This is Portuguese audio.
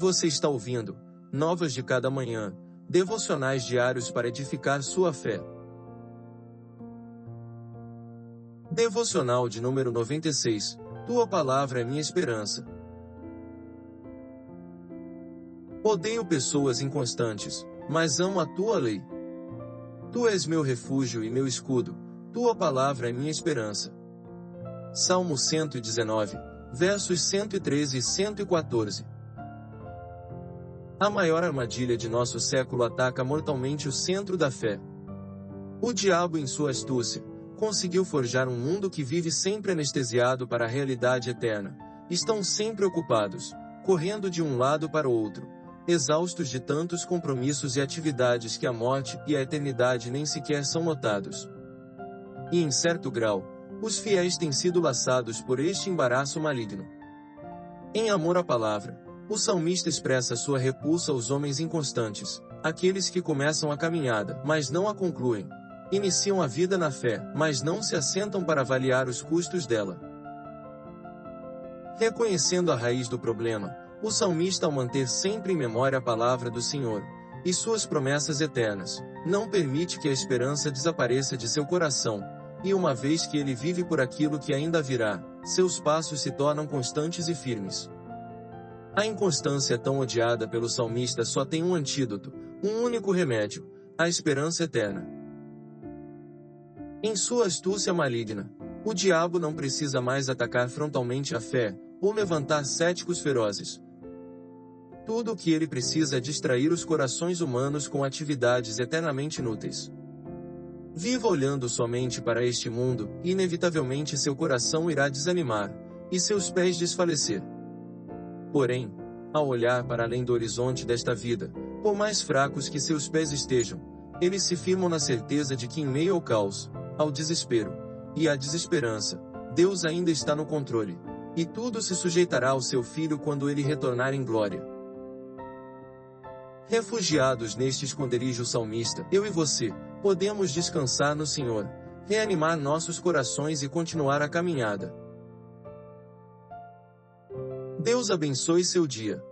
Você está ouvindo Novas de Cada Manhã, devocionais diários para edificar sua fé. Devocional de número 96. Tua palavra é minha esperança. Odeio pessoas inconstantes, mas amo a tua lei. Tu és meu refúgio e meu escudo, tua palavra é minha esperança. Salmo 119, versos 113 e 114. A maior armadilha de nosso século ataca mortalmente o centro da fé. O diabo, em sua astúcia, conseguiu forjar um mundo que vive sempre anestesiado para a realidade eterna. Estão sempre ocupados, correndo de um lado para o outro, exaustos de tantos compromissos e atividades que a morte e a eternidade nem sequer são notados. E em certo grau, os fiéis têm sido laçados por este embaraço maligno. Em amor à palavra, o salmista expressa sua repulsa aos homens inconstantes, aqueles que começam a caminhada, mas não a concluem. Iniciam a vida na fé, mas não se assentam para avaliar os custos dela. Reconhecendo a raiz do problema, o salmista, ao manter sempre em memória a palavra do Senhor e suas promessas eternas, não permite que a esperança desapareça de seu coração, e uma vez que ele vive por aquilo que ainda virá, seus passos se tornam constantes e firmes. A inconstância tão odiada pelo salmista só tem um antídoto, um único remédio, a esperança eterna. Em sua astúcia maligna, o diabo não precisa mais atacar frontalmente a fé, ou levantar céticos ferozes, tudo o que ele precisa é distrair os corações humanos com atividades eternamente inúteis. Viva olhando somente para este mundo, e inevitavelmente seu coração irá desanimar, e seus pés desfalecer. Porém, ao olhar para além do horizonte desta vida, por mais fracos que seus pés estejam, eles se firmam na certeza de que em meio ao caos, ao desespero e à desesperança, Deus ainda está no controle, e tudo se sujeitará ao seu filho quando ele retornar em glória. Refugiados neste esconderijo salmista, eu e você, podemos descansar no Senhor, reanimar nossos corações e continuar a caminhada. Deus abençoe seu dia.